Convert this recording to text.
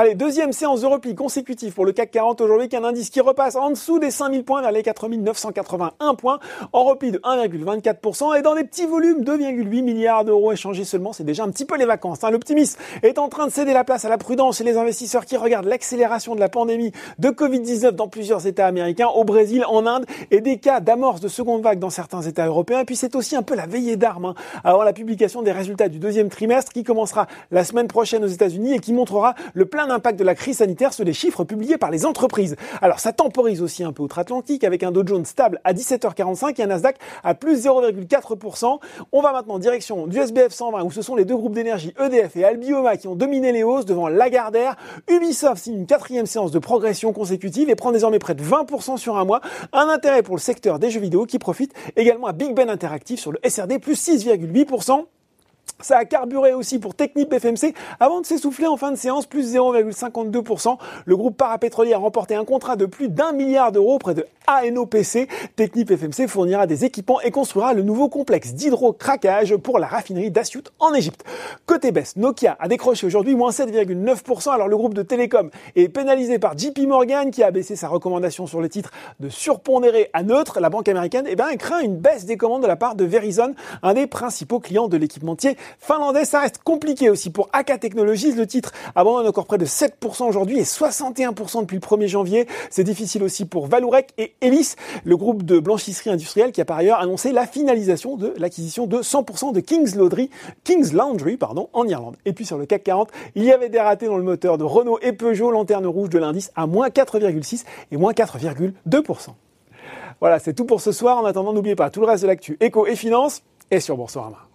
Allez, deuxième séance de repli consécutive pour le CAC 40 aujourd'hui, qu'un indice qui repasse en dessous des 5000 points vers les 4981 points, en repli de 1,24% et dans des petits volumes, 2,8 milliards d'euros échangés seulement, c'est déjà un petit peu les vacances. Hein. L'optimisme est en train de céder la place à la prudence et les investisseurs qui regardent l'accélération de la pandémie de Covid-19 dans plusieurs États américains, au Brésil, en Inde, et des cas d'amorce de seconde vague dans certains États européens. Et puis c'est aussi un peu la veillée d'armes hein, avant la publication des résultats du deuxième trimestre qui commencera la semaine prochaine aux États-Unis et qui montrera le plein d'impact de la crise sanitaire sur les chiffres publiés par les entreprises. Alors ça temporise aussi un peu outre-Atlantique avec un Dow Jones stable à 17h45 et un Nasdaq à plus 0,4%. On va maintenant en direction du SBF 120 où ce sont les deux groupes d'énergie EDF et Albioma qui ont dominé les hausses devant Lagardère. Ubisoft signe une quatrième séance de progression consécutive et prend désormais près de 20% sur un mois. Un intérêt pour le secteur des jeux vidéo qui profite également à Big Ben Interactive sur le SRD plus 6,8%. Ça a carburé aussi pour Technip FMC avant de s'essouffler en fin de séance, plus 0,52%. Le groupe parapétrolier a remporté un contrat de plus d'un milliard d'euros auprès de ANOPC. Technip FMC fournira des équipements et construira le nouveau complexe d'hydrocraquage pour la raffinerie d'Assiout en Égypte. Côté baisse, Nokia a décroché aujourd'hui moins 7,9%. Alors le groupe de télécom est pénalisé par JP Morgan qui a baissé sa recommandation sur le titre de surpondéré à neutre. La banque américaine eh ben, craint une baisse des commandes de la part de Verizon, un des principaux clients de l'équipementier finlandais. Ça reste compliqué aussi pour AK Technologies. Le titre abandonne encore près de 7% aujourd'hui et 61% depuis le 1er janvier. C'est difficile aussi pour Valourec et Elis, le groupe de blanchisserie industrielle qui a par ailleurs annoncé la finalisation de l'acquisition de 100% de King's Laundry, King's Laundry pardon, en Irlande. Et puis sur le CAC 40, il y avait des ratés dans le moteur de Renault et Peugeot, lanterne rouge de l'indice à moins 4,6 et moins 4,2%. Voilà, c'est tout pour ce soir. En attendant, n'oubliez pas tout le reste de l'actu éco et finance et sur Boursorama.